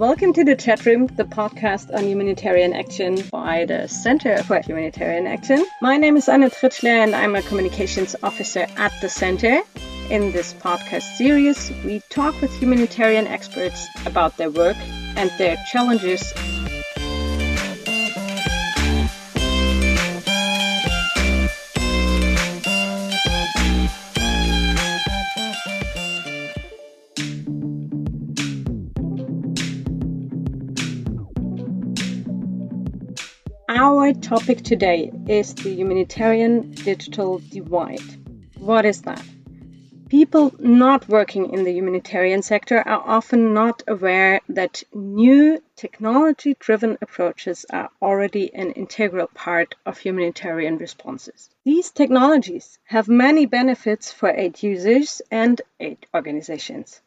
Welcome to the CHAtroom, the podcast on humanitarian action by the Center for Humanitarian Action. My name is Anna Tritschler and I'm a communications officer at the center. In this podcast series, we talk with humanitarian experts about their work and their challenges Our topic today is the humanitarian digital divide. What is that? People not working in the humanitarian sector are often not aware that new technology driven approaches are already an integral part of humanitarian responses. These technologies have many benefits for aid users and aid organizations,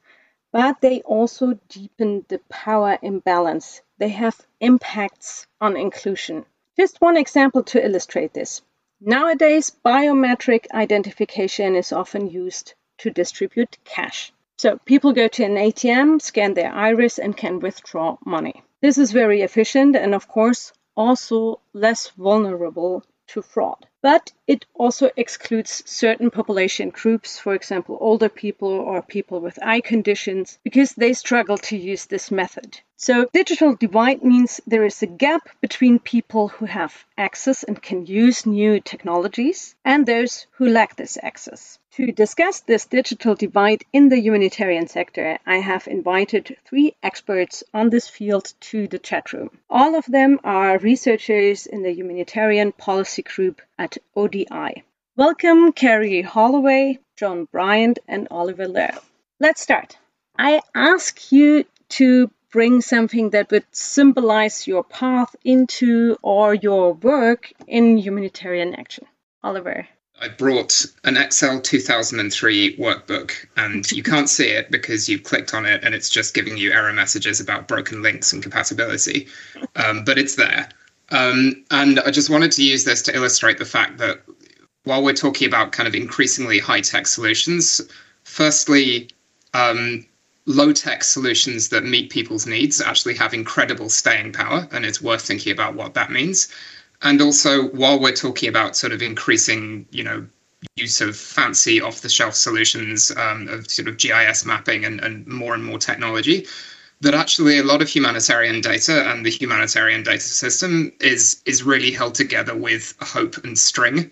but they also deepen the power imbalance. They have impacts on inclusion just one example to illustrate this. Nowadays, biometric identification is often used to distribute cash. So people go to an ATM, scan their iris, and can withdraw money. This is very efficient and, of course, also less vulnerable to fraud. But it also excludes certain population groups, for example, older people or people with eye conditions, because they struggle to use this method. So, digital divide means there is a gap between people who have access and can use new technologies and those who lack this access. To discuss this digital divide in the humanitarian sector, I have invited three experts on this field to the CHAtroom. All of them are researchers in the humanitarian policy group at ODI. Welcome, Kerrie Holloway, John Bryant, and Oliver Lough. Let's start. I ask you to bring something that would symbolize your path into or your work in humanitarian action? Oliver. I brought an Excel 2003 workbook, and you can't see it because you've clicked on it and it's just giving you error messages about broken links and compatibility. Um, but it's there. Um, and I just wanted to use this to illustrate the fact that while we're talking about kind of increasingly high tech solutions, firstly, um, low tech solutions that meet people's needs actually have incredible staying power, and it's worth thinking about what that means. And also, while we're talking about sort of increasing, you know, use of fancy off the shelf solutions um, of sort of GIS mapping and, and more and more technology, that actually a lot of humanitarian data and the humanitarian data system is is really held together with hope and string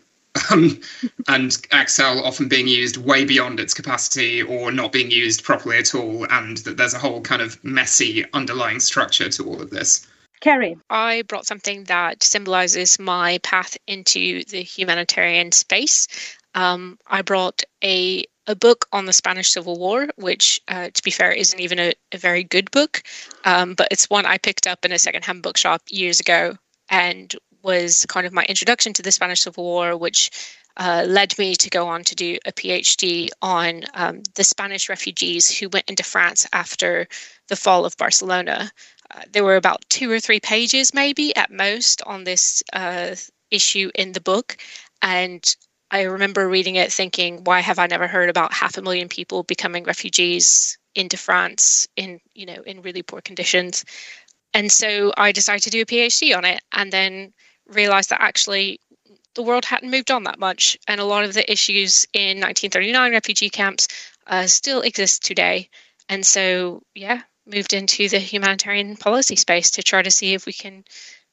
um, and Excel often being used way beyond its capacity or not being used properly at all, and that there's a whole kind of messy underlying structure to all of this. Kerrie. I brought something that symbolizes my path into the humanitarian space. Um, I brought a a book on the Spanish Civil War, which, uh, to be fair, isn't even a, a very good book, um, but it's one I picked up in a secondhand bookshop years ago and was kind of my introduction to the Spanish Civil War, which uh, led me to go on to do a PhD on um, the Spanish refugees who went into France after the fall of Barcelona. Uh, there were about two or three pages, maybe at most, on this uh, issue in the book. And I remember reading it thinking, why have I never heard about half a million people becoming refugees into France in, you know, in really poor conditions? And so I decided to do a PhD on it. And then realized that actually the world hadn't moved on that much, and a lot of the issues in 1939 refugee camps uh, still exist today. And so, yeah, moved into the humanitarian policy space to try to see if we can,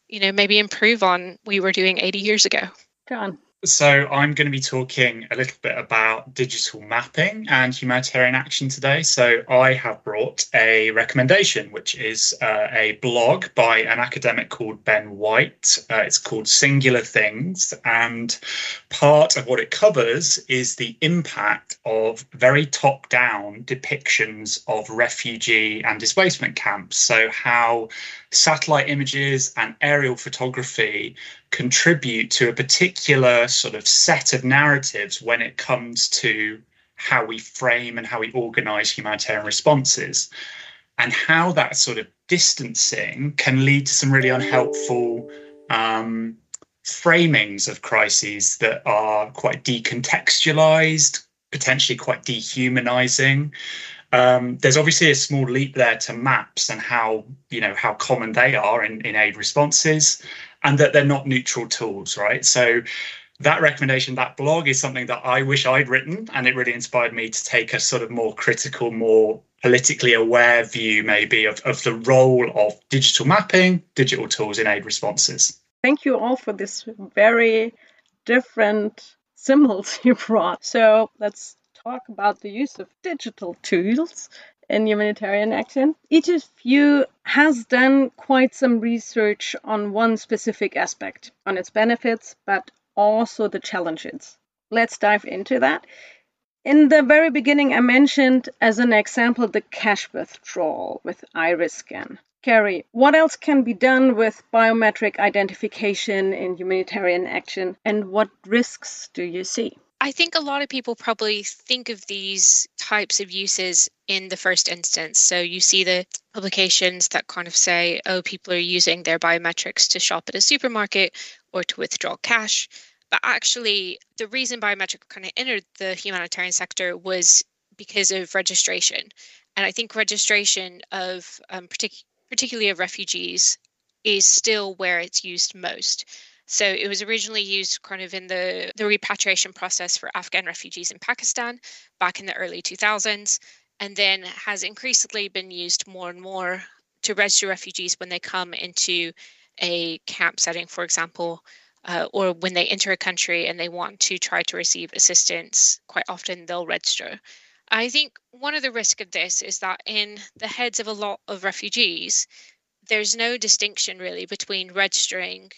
you know, maybe improve on we were doing 80 years ago. John. So, I'm going to be talking a little bit about digital mapping and humanitarian action today. So, I have brought a recommendation, which is uh, a blog by an academic called Ben White. Uh, it's called Singular Things. And part of what it covers is the impact of very top down depictions of refugee and displacement camps. So, how satellite images and aerial photography contribute to a particular sort of set of narratives when it comes to how we frame and how we organize humanitarian responses. And how that sort of distancing can lead to some really unhelpful um, framings of crises that are quite decontextualized potentially quite dehumanizing Um, there's obviously a small leap there to maps and how you know how common they are in, in aid responses, and that they're not neutral tools, right? So that recommendation, that blog is something that I wish I'd written, and it really inspired me to take a sort of more critical, more politically aware view, maybe, of, of the role of digital mapping, digital tools in aid responses. Thank you all for this very different symbols you brought. So let's talk about the use of digital tools in humanitarian action. Each of you has done quite some research on one specific aspect, on its benefits, but also the challenges. Let's dive into that. In the very beginning, I mentioned as an example the cash withdrawal with iris scan. Kerrie, what else can be done with biometric identification in humanitarian action, and what risks do you see? I think a lot of people probably think of these types of uses in the first instance. So you see the publications that kind of say, oh, people are using their biometrics to shop at a supermarket or to withdraw cash. But actually, the reason biometric kind of entered the humanitarian sector was because of registration. And I think registration of um, partic- particularly of refugees is still where it's used most. So it was originally used kind of in the, the repatriation process for Afghan refugees in Pakistan back in the early 2000s, and then has increasingly been used more and more to register refugees when they come into a camp setting, for example, uh, or when they enter a country and they want to try to receive assistance. Quite often they'll register. I think one of the risks of this is that in the heads of a lot of refugees, there's no distinction really between registering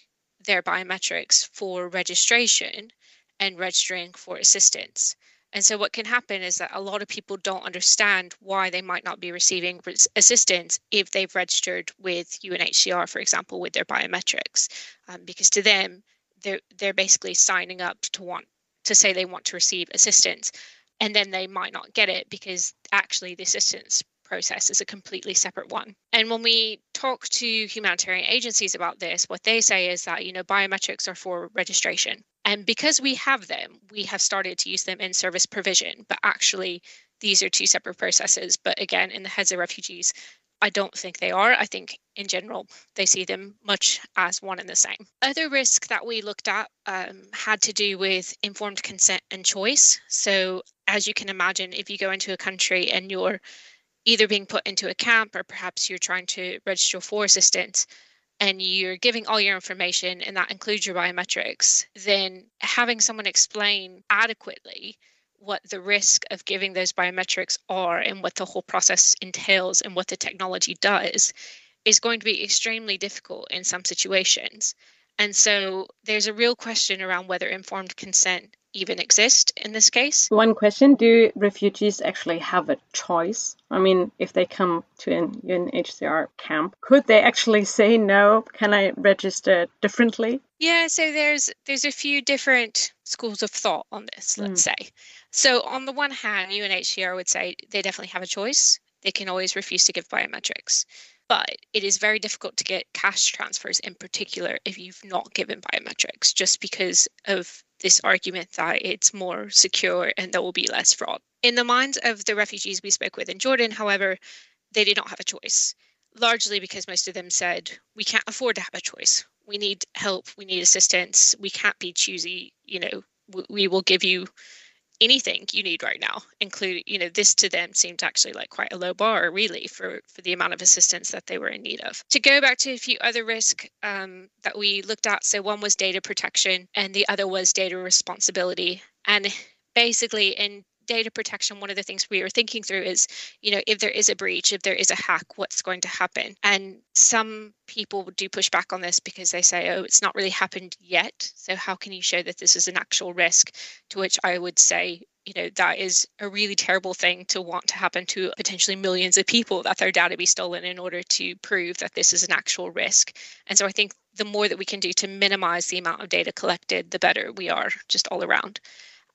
their biometrics for registration and registering for assistance. And so, what can happen is that a lot of people don't understand why they might not be receiving assistance if they've registered with UNHCR, for example, with their biometrics, um, because to them, they're they're basically signing up to want to say they want to receive assistance, and then they might not get it because actually the assistance process is a completely separate one. And when we talk to humanitarian agencies about this, what they say is that, you know, biometrics are for registration. And because we have them, we have started to use them in service provision, but actually these are two separate processes. But again, in the heads of refugees, I don't think they are. I think in general, they see them much as one and the same. Other risk that we looked at um, had to do with informed consent and choice. So, as you can imagine, if you go into a country and you're either being put into a camp or perhaps you're trying to register for assistance and you're giving all your information and that includes your biometrics, then having someone explain adequately what the risk of giving those biometrics are and what the whole process entails and what the technology does is going to be extremely difficult in some situations. And so there's a real question around whether informed consent even exist in this case. One question Do refugees actually have a choice? I mean, if they come to an UNHCR camp, could they actually say no? Can I register differently? Yeah, so there's there's a few different schools of thought on this, let's mm. say. So on the one hand, UNHCR would say they definitely have a choice. They can always refuse to give biometrics but it is very difficult to get cash transfers in particular if you've not given biometrics just because of this argument that it's more secure and there will be less fraud. In the minds of the refugees we spoke with in Jordan, however, they did not have a choice, largely because most of them said, we can't afford to have a choice. We need help, we need assistance, we can't be choosy, you know, we will give you anything you need right now including you know this to them seemed actually like quite a low bar really for for the amount of assistance that they were in need of. To go back to a few other risks um, that we looked at so one was data protection and the other was data responsibility. And basically in data protection, one of the things we were thinking through is, you know, if there is a breach, if there is a hack, what's going to happen? And some people do push back on this because they say, oh, it's not really happened yet. So how can you show that this is an actual risk? To which I would say, you know, that is a really terrible thing to want to happen to potentially millions of people that their data be stolen in order to prove that this is an actual risk. And so I think the more that we can do to minimize the amount of data collected, the better we are just all around.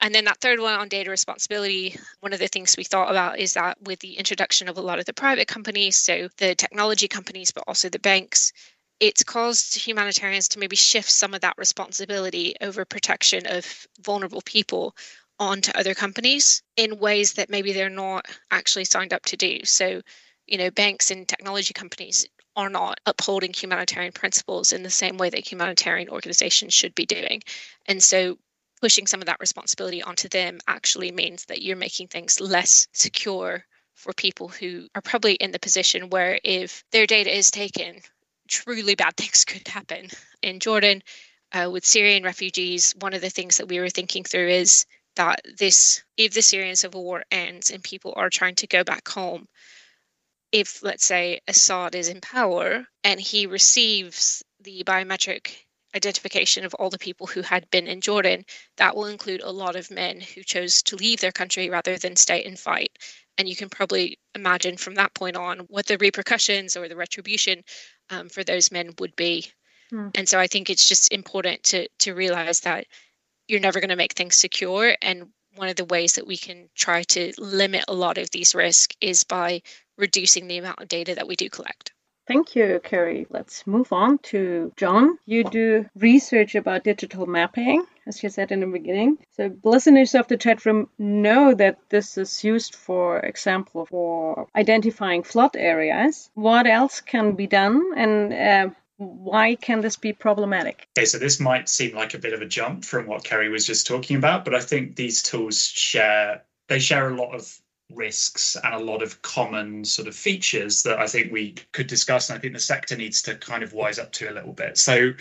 And then that third one on data responsibility, one of the things we thought about is that with the introduction of a lot of the private companies, so the technology companies, but also the banks, it's caused humanitarians to maybe shift some of that responsibility over protection of vulnerable people onto other companies in ways that maybe they're not actually signed up to do. So, you know, banks and technology companies are not upholding humanitarian principles in the same way that humanitarian organizations should be doing. And so pushing some of that responsibility onto them actually means that you're making things less secure for people who are probably in the position where if their data is taken, truly bad things could happen. In Jordan, uh, with Syrian refugees, one of the things that we were thinking through is that this, if the Syrian civil war ends and people are trying to go back home, if let's say Assad is in power and he receives the biometric identification of all the people who had been in Jordan, that will include a lot of men who chose to leave their country rather than stay and fight. And you can probably imagine from that point on what the repercussions or the retribution um, for those men would be. Mm. And so I think it's just important to to realize that you're never going to make things secure. And one of the ways that we can try to limit a lot of these risks is by reducing the amount of data that we do collect. Thank you, Kerrie. Let's move on to John. You do research about digital mapping, as you said in the beginning. So listeners of the CHAtroom know that this is used, for example, for identifying flood areas. What else can be done, and uh, why can this be problematic? Okay, so this might seem like a bit of a jump from what Kerrie was just talking about, but I think these tools share they share a lot of risks and a lot of common sort of features that I think we could discuss. And I think the sector needs to kind of wise up to a little bit. So,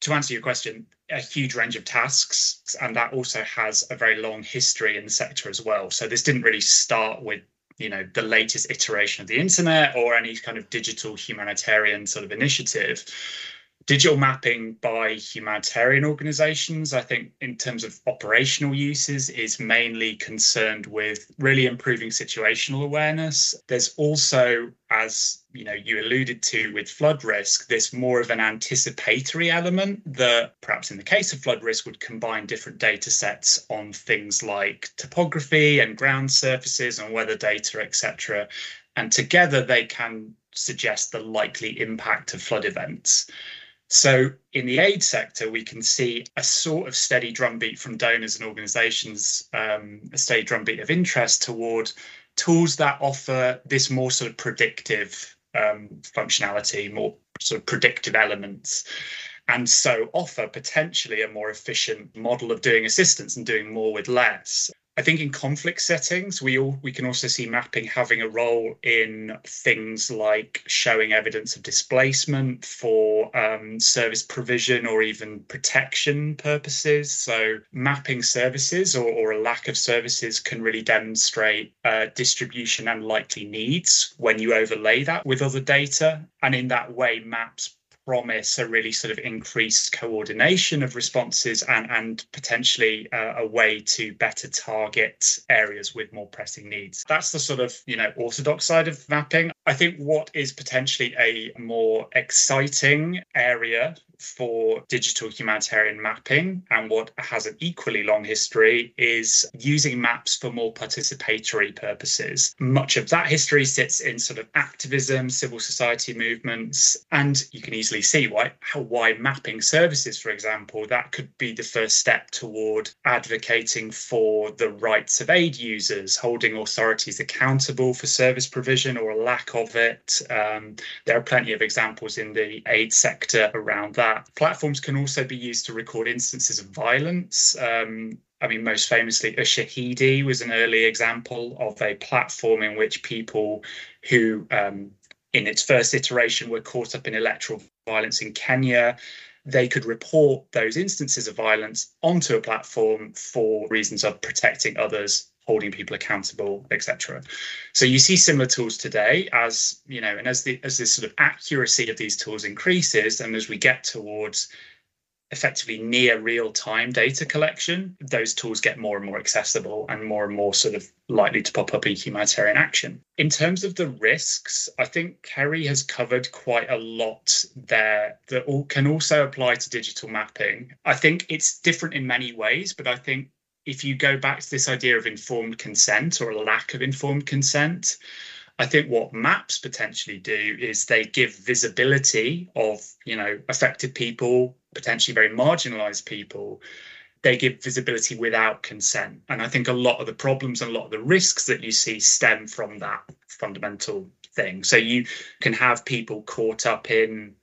to answer your question, a huge range of tasks, and that also has a very long history in the sector as well. So, this didn't really start with you know the latest iteration of the internet or any kind of digital humanitarian sort of initiative digital mapping by humanitarian organizations, I think, in terms of operational uses, is mainly concerned with really improving situational awareness. There's also, as you know, you alluded to with flood risk, this more of an anticipatory element that perhaps in the case of flood risk would combine different data sets on things like topography and ground surfaces and weather data, etc. And together they can suggest the likely impact of flood events. So, in the aid sector, we can see a sort of steady drumbeat from donors and organizations, um, a steady drumbeat of interest toward tools that offer this more sort of predictive um, functionality, more sort of predictive elements, and so offer potentially a more efficient model of doing assistance and doing more with less. I think in conflict settings, we all we can also see mapping having a role in things like showing evidence of displacement for um, service provision or even protection purposes. So mapping services or, or a lack of services can really demonstrate uh, distribution and likely needs when you overlay that with other data. And in that way, maps promise a really sort of increased coordination of responses and, and potentially uh, a way to better target areas with more pressing needs. That's the sort of, you know, orthodox side of mapping. I think what is potentially a more exciting area for digital humanitarian mapping and what has an equally long history is using maps for more participatory purposes. Much of that history sits in sort of activism, civil society movements, and you can easily see why how why mapping services, for example, that could be the first step toward advocating for the rights of aid users, holding authorities accountable for service provision or a lack of it. Um, there are plenty of examples in the aid sector around that. Platforms can also be used to record instances of violence. Um, I mean, most famously, Ushahidi was an early example of a platform in which people who, um, in its first iteration, were caught up in electoral violence in Kenya. They could report those instances of violence onto a platform for reasons of protecting others holding people accountable, etc. So you see similar tools today as you know, and as the as this sort of accuracy of these tools increases, and as we get towards effectively near real time data collection, those tools get more and more accessible and more and more sort of likely to pop up in humanitarian action. In terms of the risks, I think Kerrie has covered quite a lot there that all can also apply to digital mapping. I think it's different in many ways, but I think if you go back to this idea of informed consent or a lack of informed consent, I think what maps potentially do is they give visibility of, you know, affected people, potentially very marginalized people, they give visibility without consent. And I think a lot of the problems and a lot of the risks that you see stem from that fundamental thing. So you can have people caught up in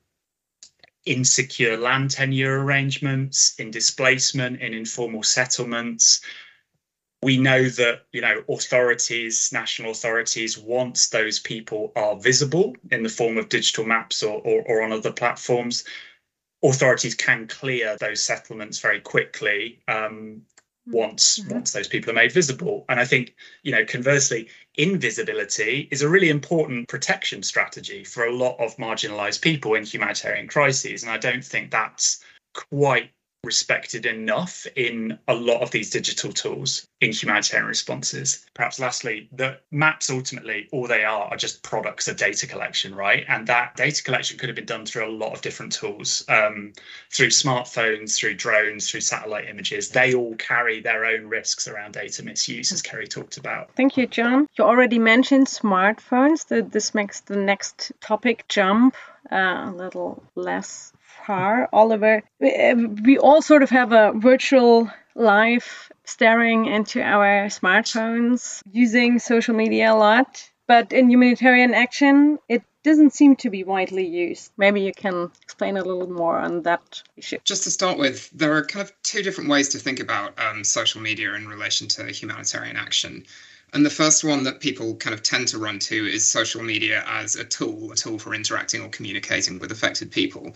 insecure land tenure arrangements, in displacement, in informal settlements. We know that you know authorities, national authorities, once those people are visible in the form of digital maps or, or, or on other platforms, authorities can clear those settlements very quickly um, once mm-hmm. once those people are made visible. And i think you know conversely invisibility is a really important protection strategy for a lot of marginalized people in humanitarian crises. And i don't think that's quite respected enough in a lot of these digital tools in humanitarian responses. Perhaps lastly, that maps ultimately, all they are are just products of data collection, right? And that data collection could have been done through a lot of different tools, um, through smartphones, through drones, through satellite images. They all carry their own risks around data misuse, as Kerrie talked about. Thank you, John. You already mentioned smartphones. This makes the next topic jump uh, a little less car, Oliver, we all sort of have a virtual life staring into our smartphones, using social media a lot. But in humanitarian action, it doesn't seem to be widely used. Maybe you can explain a little more on that issue. Just to start with, there are kind of two different ways to think about um, social media in relation to humanitarian action. And the first one that people kind of tend to run to is social media as a tool, a tool for interacting or communicating with affected people.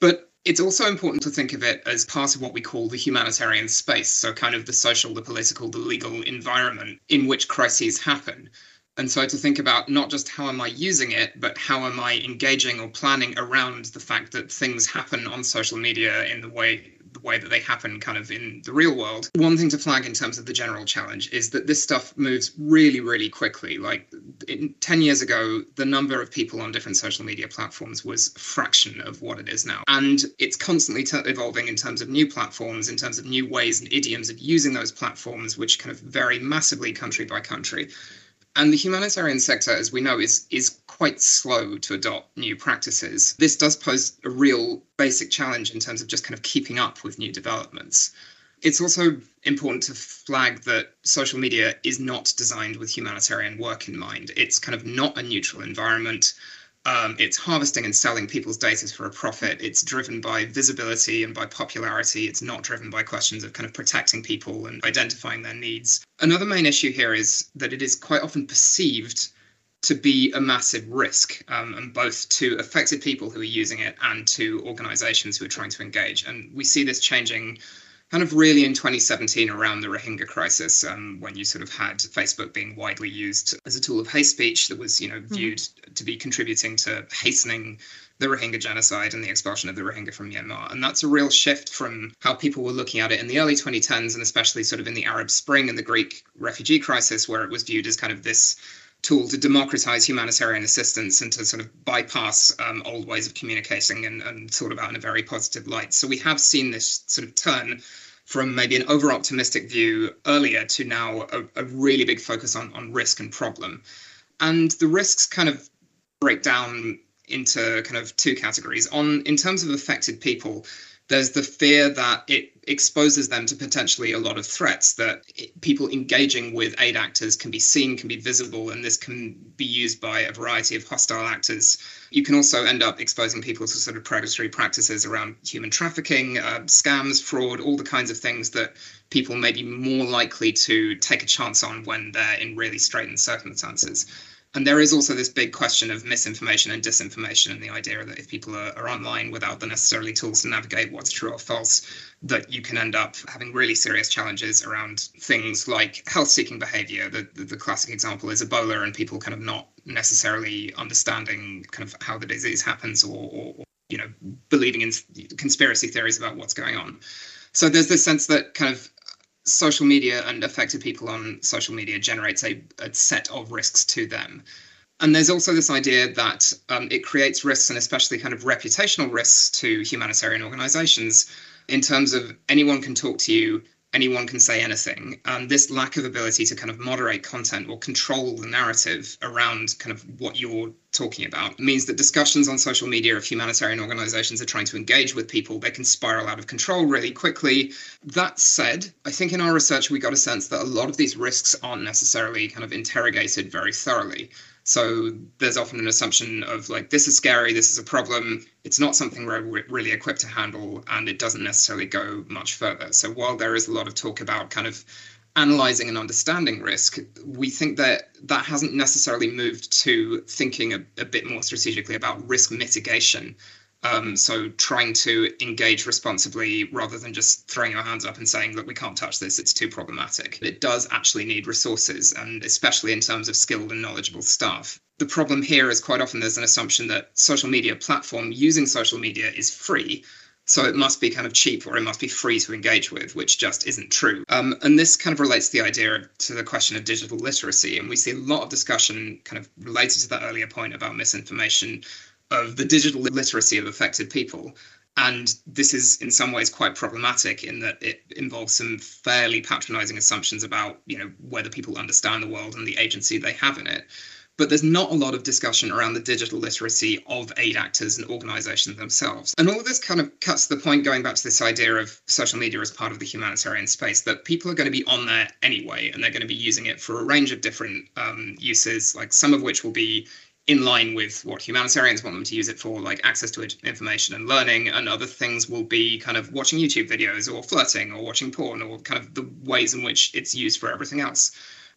But it's also important to think of it as part of what we call the humanitarian space, so kind of the social, the political, the legal environment in which crises happen. And so to think about not just how am I using it, but how am I engaging or planning around the fact that things happen on social media in the way the way that they happen kind of in the real world. One thing to flag in terms of the general challenge is that this stuff moves really, really quickly. Like in, 10 years ago, the number of people on different social media platforms was a fraction of what it is now. And it's constantly t- evolving in terms of new platforms, in terms of new ways and idioms of using those platforms, which kind of vary massively country by country. And the humanitarian sector, as we know, is, is quite slow to adopt new practices. This does pose a real basic challenge in terms of just kind of keeping up with new developments. It's also important to flag that social media is not designed with humanitarian work in mind. It's kind of not a neutral environment. Um, it's harvesting and selling people's data for a profit. It's driven by visibility and by popularity. It's not driven by questions of kind of protecting people and identifying their needs. Another main issue here is that it is quite often perceived to be a massive risk, um, and both to affected people who are using it and to organizations who are trying to engage. And we see this changing kind of really in 2017 around the Rohingya crisis, um, when you sort of had Facebook being widely used as a tool of hate speech that was, you know, mm-hmm. viewed mm-hmm. to be contributing to hastening the Rohingya genocide and the expulsion of the Rohingya from Myanmar. And that's a real shift from how people were looking at it in the early 2010s, and especially sort of in the Arab Spring and the Greek refugee crisis, where it was viewed as kind of this tool to democratize humanitarian assistance and to sort of bypass um, old ways of communicating and, and thought about in a very positive light. So we have seen this sort of turn from maybe an over optimistic view earlier to now a, a really big focus on, on risk and problem. And the risks kind of break down into kind of two categories. On in terms of affected people, there's the fear that it exposes them to potentially a lot of threats that it, people engaging with aid actors can be seen can be visible and this can be used by a variety of hostile actors. You can also end up exposing people to sort of predatory practices around human trafficking uh, scams fraud all the kinds of things that people may be more likely to take a chance on when they're in really straitened circumstances and there is also this big question of misinformation and disinformation, and the idea that if people are, are, online without the necessarily tools to navigate what's true or false, that you can end up having really serious challenges around things like health seeking behavior. The, the, the classic example is Ebola, and people kind of not necessarily understanding kind of how the disease happens or, or, or you know, believing in conspiracy theories about what's going on. So there's this sense that kind of social media and affected people on social media generates a, a set of risks to them. And there's also this idea that um, it creates risks and especially kind of reputational risks to humanitarian organizations in terms of anyone can talk to you anyone can say anything. And this lack of ability to kind of moderate content or control the narrative around kind of what you're talking about means that discussions on social media if humanitarian organizations are trying to engage with people, they can spiral out of control really quickly. That said, I think in our research, we got a sense that a lot of these risks aren't necessarily kind of interrogated very thoroughly. So there's often an assumption of like, this is scary, this is a problem, it's not something we're really equipped to handle, and it doesn't necessarily go much further. So while there is a lot of talk about kind of analyzing and understanding risk, we think that that hasn't necessarily moved to thinking a, a bit more strategically about risk mitigation um, so trying to engage responsibly rather than just throwing your hands up and saying, look, we can't touch this, it's too problematic. It does actually need resources, and especially in terms of skilled and knowledgeable staff. The problem here is quite often there's an assumption that social media platform using social media is free. So it must be kind of cheap or it must be free to engage with, which just isn't true. Um, and this kind of relates to the idea to the question of digital literacy. And we see a lot of discussion kind of related to that earlier point about misinformation of the digital literacy of affected people. And this is in some ways quite problematic in that it involves some fairly patronizing assumptions about, you know, whether people understand the world and the agency they have in it. But there's not a lot of discussion around the digital literacy of aid actors and organizations themselves. And all of this kind of cuts to the point going back to this idea of social media as part of the humanitarian space that people are going to be on there anyway, and they're going to be using it for a range of different um, uses, like some of which will be in line with what humanitarians want them to use it for, like access to information and learning, and other things will be kind of watching YouTube videos or flirting or watching porn or kind of the ways in which it's used for everything else.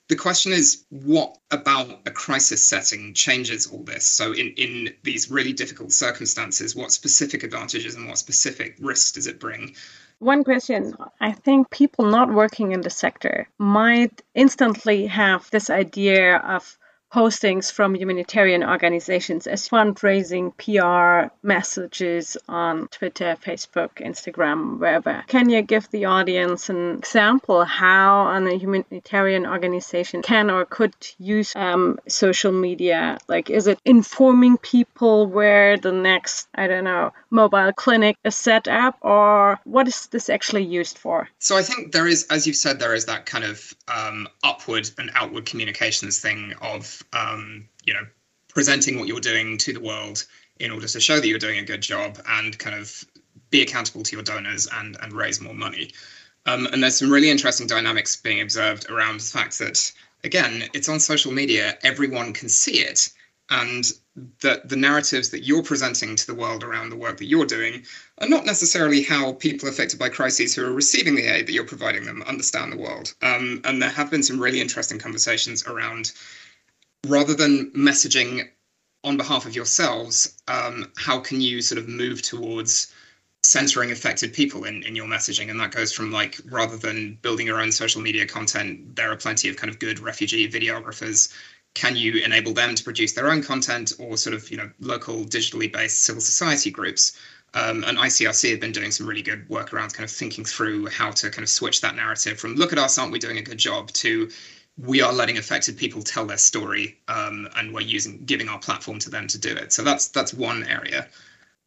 The question is, what about a crisis setting changes all this? So, in, in these really difficult circumstances, what specific advantages and what specific risks does it bring? One question I think people not working in the sector might instantly have this idea of postings from humanitarian organizations as fundraising PR messages on Twitter, Facebook, Instagram, wherever. Can you give the audience an example how a humanitarian organization can or could use um, social media? Like, is it informing people where the next, I don't know, mobile clinic is set up, or what is this actually used for? So I think there is, as you've said, there is that kind of um, upward and outward communications thing of um, you know, presenting what you're doing to the world in order to show that you're doing a good job and kind of be accountable to your donors and and raise more money. Um, and there's some really interesting dynamics being observed around the fact that again, it's on social media, everyone can see it, and that the narratives that you're presenting to the world around the work that you're doing are not necessarily how people affected by crises who are receiving the aid that you're providing them understand the world. Um, and there have been some really interesting conversations around rather than messaging on behalf of yourselves, um, how can you sort of move towards centering affected people in, in your messaging? And that goes from like rather than building your own social media content, there are plenty of kind of good refugee videographers. Can you enable them to produce their own content or sort of, you know, local digitally based civil society groups? Um, and ICRC have been doing some really good work around kind of thinking through how to kind of switch that narrative from look at us, aren't we doing a good job to we are letting affected people tell their story um, and we're using giving our platform to them to do it so that's that's one area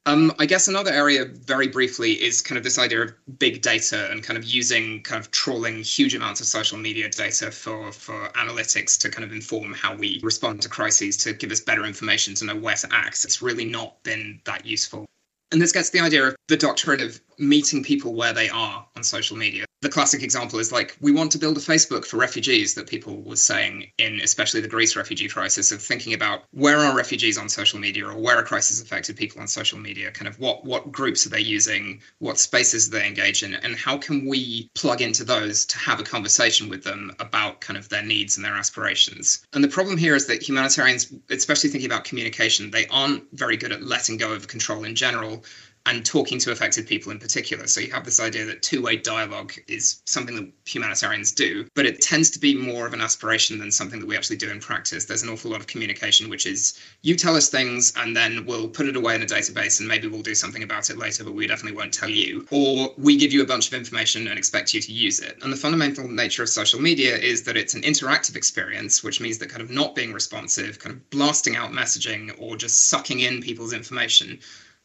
um, I guess another area, very briefly, is kind of this idea of big data and kind of using kind of trawling huge amounts of social media data for for analytics to kind of inform how we respond to crises, to give us better information to know where to act. It's really not been that useful. And this gets the idea of the doctrine of meeting people where they are on social media. The classic example is like we want to build a facebook for refugees that people were saying in especially the greece refugee crisis of thinking about where are refugees on social media or where are crisis affected people on social media? Kind of what what groups are they using? What spaces they engage in? And how can we plug into those to have a conversation with them about kind of their needs and their aspirations? And the problem here is that humanitarians especially thinking about communication they aren't very good at letting go of control in general and talking to affected people in particular. So you have this idea that two way dialogue is something that humanitarians do, but it tends to be more of an aspiration than something that we actually do in practice. There's an awful lot of communication, which is you tell us things and then we'll put it away in a database and maybe we'll do something about it later, but we definitely won't tell you. Or we give you a bunch of information and expect you to use it. And the fundamental nature of social media is that it's an interactive experience, which means that kind of not being responsive, kind of blasting out messaging or just sucking in people's information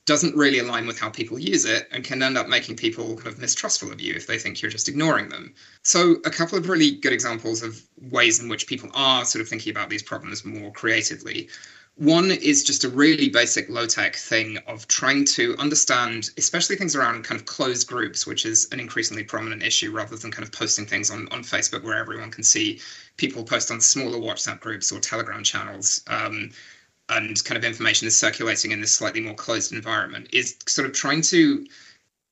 doesn't really align with how people use it and can end up making people kind of mistrustful of you if they think you're just ignoring them. So, a couple of really good examples of ways in which people are sort of thinking about these problems more creatively. One is just a really basic low tech thing of trying to understand, especially things around kind of closed groups, which is an increasingly prominent issue rather than kind of posting things on, on Facebook where everyone can see. People post on smaller WhatsApp groups or Telegram channels. Um, and kind of information is circulating in this slightly more closed environment is sort of trying to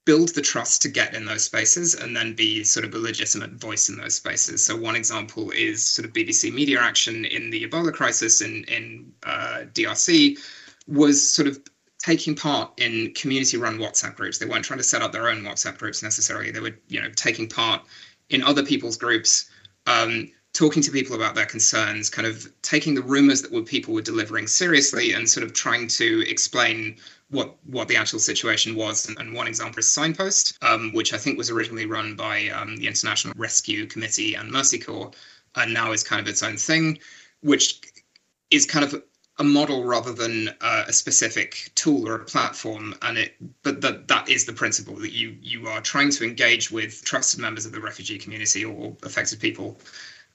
build the trust to get in those spaces and then be sort of a legitimate voice in those spaces. So one example is sort of BBC Media Action in the Ebola crisis in in uh, DRC was sort of taking part in community-run WhatsApp groups. They weren't trying to set up their own WhatsApp groups necessarily. They were you know taking part in other people's groups. Um, talking to people about their concerns, kind of taking the rumors that people were delivering seriously and sort of trying to explain what what the actual situation was. And, and one example is Signpost, um, which I think was originally run by um, the International Rescue Committee and Mercy Corps, and now is kind of its own thing, which is kind of a model rather than uh, a specific tool or a platform and it but that that is the principle that you you are trying to engage with trusted members of the refugee community or affected people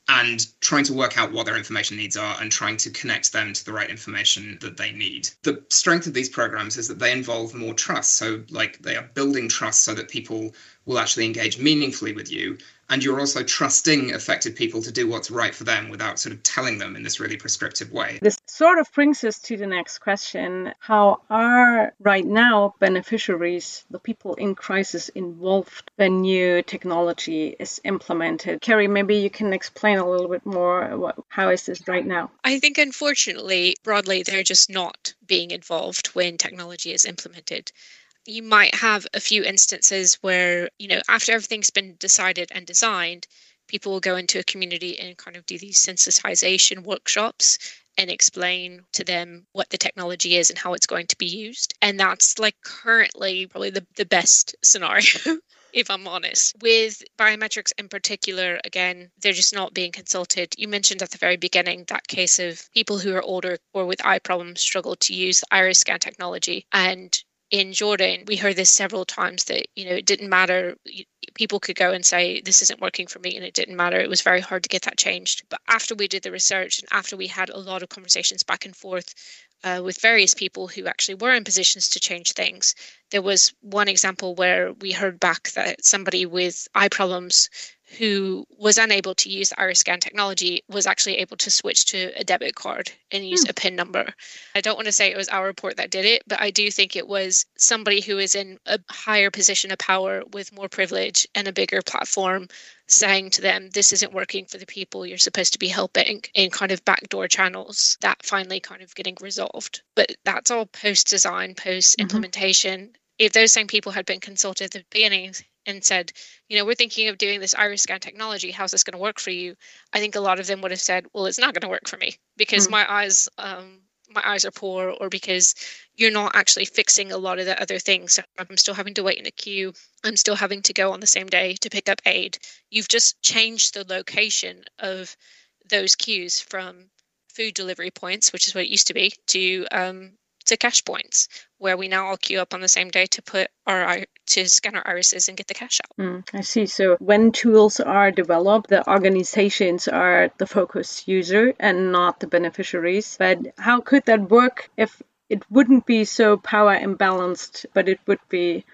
and trying to work out what their information needs are and trying to connect them to the right information that they need. The strength of these programs is that they involve more trust. So, like, they are building trust so that people will actually engage meaningfully with you and you're also trusting affected people to do what's right for them without sort of telling them in this really prescriptive way. This sort of brings us to the next question. How are right now beneficiaries, the people in crisis, involved when new technology is implemented? Kerrie, maybe you can explain a little bit more what, how is this right now? I think unfortunately, broadly, they're just not being involved when technology is implemented you might have a few instances where, you know, after everything's been decided and designed, people will go into a community and kind of do these sensitization workshops and explain to them what the technology is and how it's going to be used. And that's like currently probably the, the best scenario. if I'm honest. With biometrics in particular, again, they're just not being consulted. You mentioned at the very beginning that case of people who are older or with eye problems struggle to use iris scan technology. And in Jordan, we heard this several times that, you know, it didn't matter. People could go and say, this isn't working for me, and it didn't matter. It was very hard to get that changed. But after we did the research and after we had a lot of conversations back and forth uh, with various people who actually were in positions to change things, there was one example where we heard back that somebody with eye problems who was unable to use the iris scan technology was actually able to switch to a debit card and use hmm. a pin number. I don't want to say it was our report that did it, but I do think it was somebody who is in a higher position of power with more privilege and a bigger platform saying to them, this isn't working for the people you're supposed to be helping in kind of backdoor channels that finally kind of getting resolved. But that's all post design, post implementation. Mm-hmm. If those same people had been consulted at the beginning, and said, you know, we're thinking of doing this iris scan technology. How's this going to work for you? I think a lot of them would have said, well, it's not going to work for me because mm. my eyes, um, my eyes are poor, or because you're not actually fixing a lot of the other things. So I'm still having to wait in a queue. I'm still having to go on the same day to pick up aid. You've just changed the location of those queues from food delivery points, which is what it used to be, to um, to cash points where we now all queue up on the same day to put our to scan our irises and get the cash out. Mm, I see. So when tools are developed, the organizations are the focus user and not the beneficiaries. But how could that work if it wouldn't be so power imbalanced, but it would be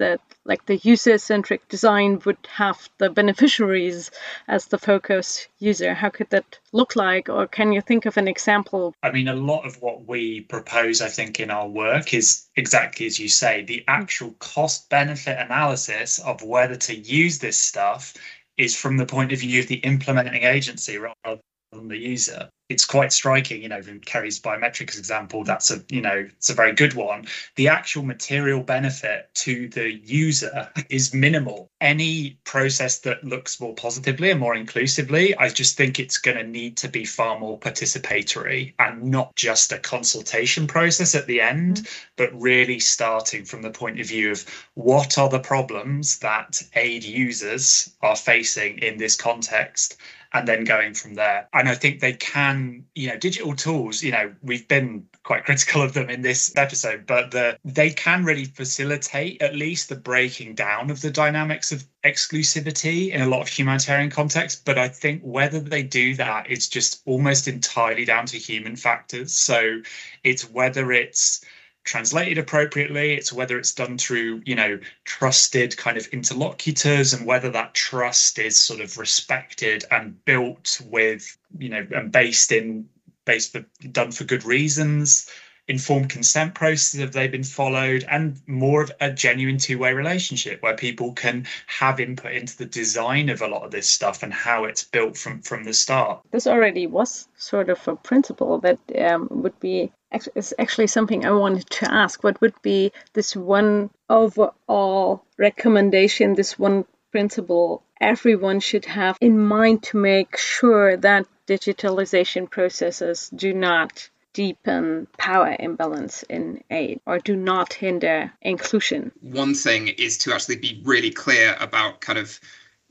that like the user-centric design would have the beneficiaries as the focus user. How could that look like? Or can you think of an example? I mean a lot of what we propose i think in our work is exactly as you say the mm. actual cost benefit analysis of whether to use this stuff is from the point of view of the implementing agency rather than the user it's quite striking, you know, from Kerrie's biometrics example, that's a, you know, it's a very good one. The actual material benefit to the user is minimal. Any process that looks more positively and more inclusively, I just think it's going to need to be far more participatory and not just a consultation process at the end, mm-hmm. but really starting from the point of view of what are the problems that aid users are facing in this context and then going from there. And I think they can, you know, digital tools, you know, we've been quite critical of them in this episode, but the, they can really facilitate at least the breaking down of the dynamics of exclusivity in a lot of humanitarian contexts. But I think whether they do that is just almost entirely down to human factors. So it's whether it's translated appropriately. It's whether it's done through you know trusted kind of interlocutors and whether that trust is sort of respected and built with you know and based in based for, done for good reasons informed consent processes have they been followed and more of a genuine two-way relationship where people can have input into the design of a lot of this stuff and how it's built from from the start. This already was sort of a principle that um, would be is actually something i wanted to ask what would be this one overall recommendation this one principle everyone should have in mind to make sure that digitalization processes do not deepen power imbalance in aid or do not hinder inclusion. One thing is to actually be really clear about kind of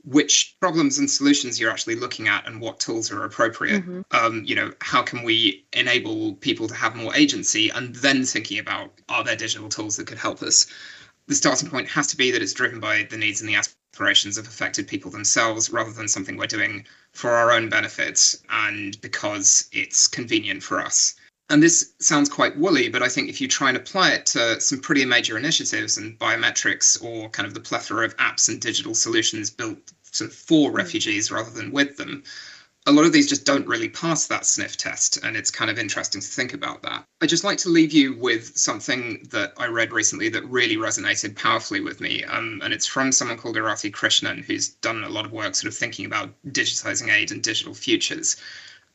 which problems and solutions you're actually looking at and what tools are appropriate. Mm-hmm. Um, you know, how can we enable people to have more agency and then thinking about are there digital tools that could help us? The starting point has to be that it's driven by the needs and the aspirations of affected people themselves rather than something we're doing for our own benefits and because it's convenient for us. And this sounds quite woolly, but I think if you try and apply it to some pretty major initiatives and biometrics or kind of the plethora of apps and digital solutions built sort of for mm. refugees rather than with them, a lot of these just don't really pass that sniff test. And it's kind of interesting to think about that. I'd just like to leave you with something that I read recently that really resonated powerfully with me. Um, and it's from someone called Arathi Krishnan, who's done a lot of work sort of thinking about digitizing aid and digital futures.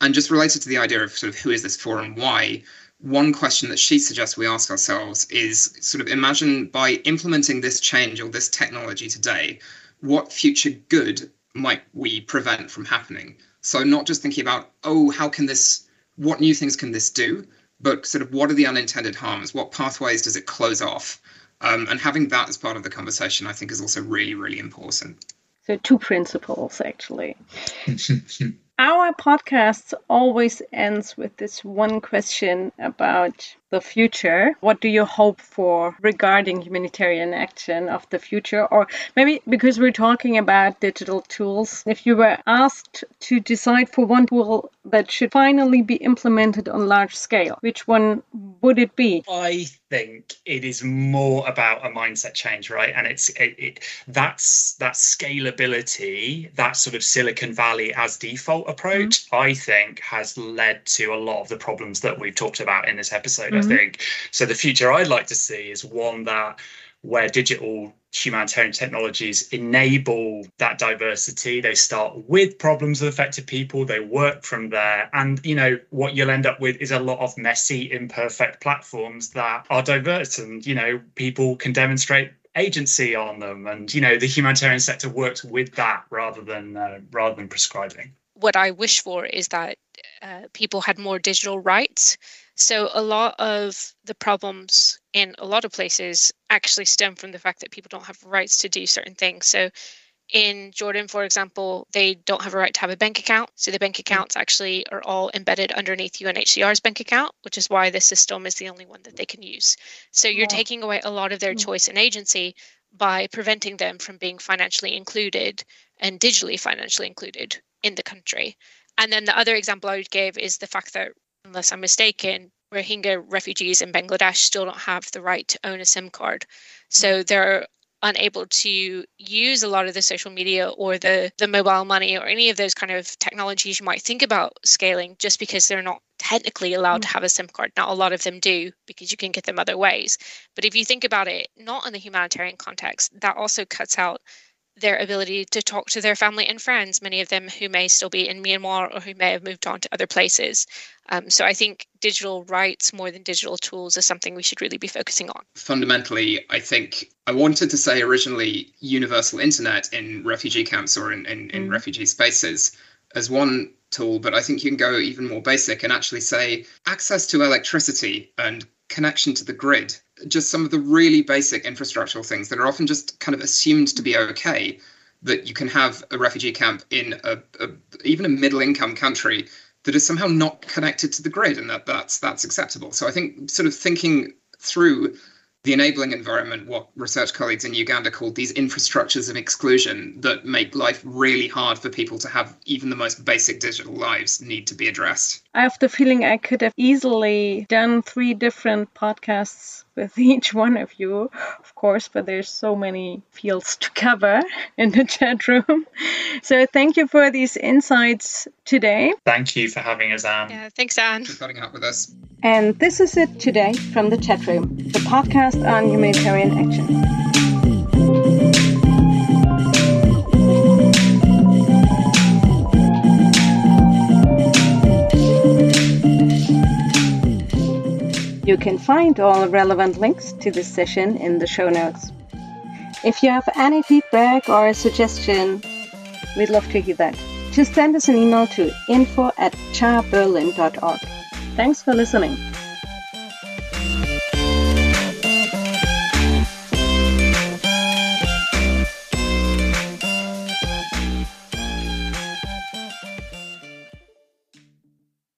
And just related to the idea of sort of who is this for and why, one question that she suggests we ask ourselves is sort of imagine by implementing this change or this technology today, what future good might we prevent from happening? So, not just thinking about, oh, how can this, what new things can this do, but sort of what are the unintended harms? What pathways does it close off? Um, and having that as part of the conversation, I think, is also really, really important. So, two principles actually. Our podcast always ends with this one question about the future. What do you hope for regarding humanitarian action of the future? Or maybe because we're talking about digital tools, if you were asked to decide for one tool that should finally be implemented on large scale, which one would it be? I think it is more about a mindset change, right? And it's it, it that's that scalability, that sort of Silicon Valley as default approach, mm-hmm. I think has led to a lot of the problems that we've talked about in this episode. Mm-hmm. I think so. The future I'd like to see is one that where digital humanitarian technologies enable that diversity. They start with problems of affected people, they work from there. And, you know, what you'll end up with is a lot of messy, imperfect platforms that are diverse and, you know, people can demonstrate agency on them and you know the humanitarian sector works with that rather than uh, rather than prescribing what i wish for is that uh, people had more digital rights so a lot of the problems in a lot of places actually stem from the fact that people don't have rights to do certain things. So in Jordan, for example, they don't have a right to have a bank account. So the bank accounts actually are all embedded underneath UNHCR's bank account, which is why the system is the only one that they can use. So you're yeah. taking away a lot of their hmm. choice and agency by preventing them from being financially included and digitally financially included in the country. And then the other example I would give is the fact that unless I'm mistaken, Rohingya refugees in Bangladesh still don't have the right to own a SIM card. So they're unable to use a lot of the social media or the the mobile money or any of those kind of technologies you might think about scaling just because they're not technically allowed to mm. have a SIM card. Not a lot of them do because you can get them other ways. But if you think about it, not in the humanitarian context, that also cuts out their ability to talk to their family and friends, many of them who may still be in Myanmar or who may have moved on to other places. Um, so I think digital rights more than digital tools is something we should really be focusing on. Fundamentally, I think I wanted to say originally universal internet in refugee camps or in, in, in mm. refugee spaces as one tool, but I think you can go even more basic and actually say access to electricity and connection to the grid just some of the really basic infrastructural things that are often just kind of assumed to be okay that you can have a refugee camp in a, a even a middle income country that is somehow not connected to the grid and that that's that's acceptable so i think sort of thinking through the enabling environment, what research colleagues in Uganda called these infrastructures of exclusion that make life really hard for people to have even the most basic digital lives need to be addressed. I have the feeling I could have easily done three different podcasts with each one of you, of course, but there's so many fields to cover in the CHAtroom. So thank you for these insights today. Thank you for having us, Anne. Yeah, thanks, Anne. For putting up with us. And this is it today from the CHAtroom, the podcast on humanitarian action. You can find all relevant links to this session in the show notes. If you have any feedback or a suggestion, we'd love to hear that. Just send us an email to info at chaberlin.org. Thanks for listening.